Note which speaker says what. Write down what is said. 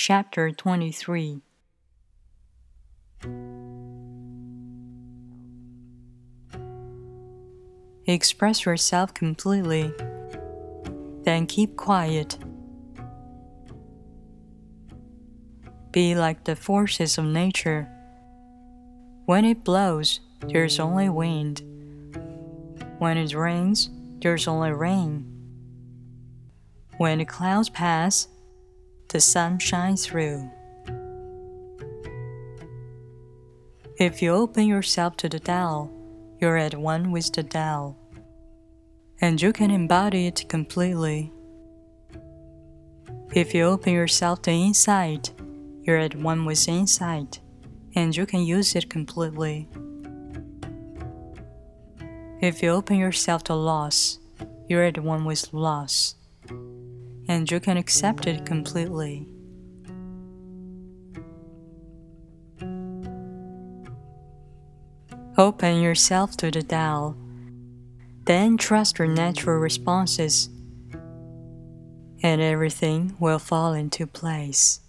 Speaker 1: Chapter 23 Express yourself completely, then keep quiet. Be like the forces of nature. When it blows, there's only wind. When it rains, there's only rain. When the clouds pass, the sun shines through. If you open yourself to the Tao, you're at one with the Tao, and you can embody it completely. If you open yourself to insight, you're at one with insight, and you can use it completely. If you open yourself to loss, you're at one with loss, and you can accept it completely. Open yourself to the Tao, then trust your natural responses, and everything will fall into place.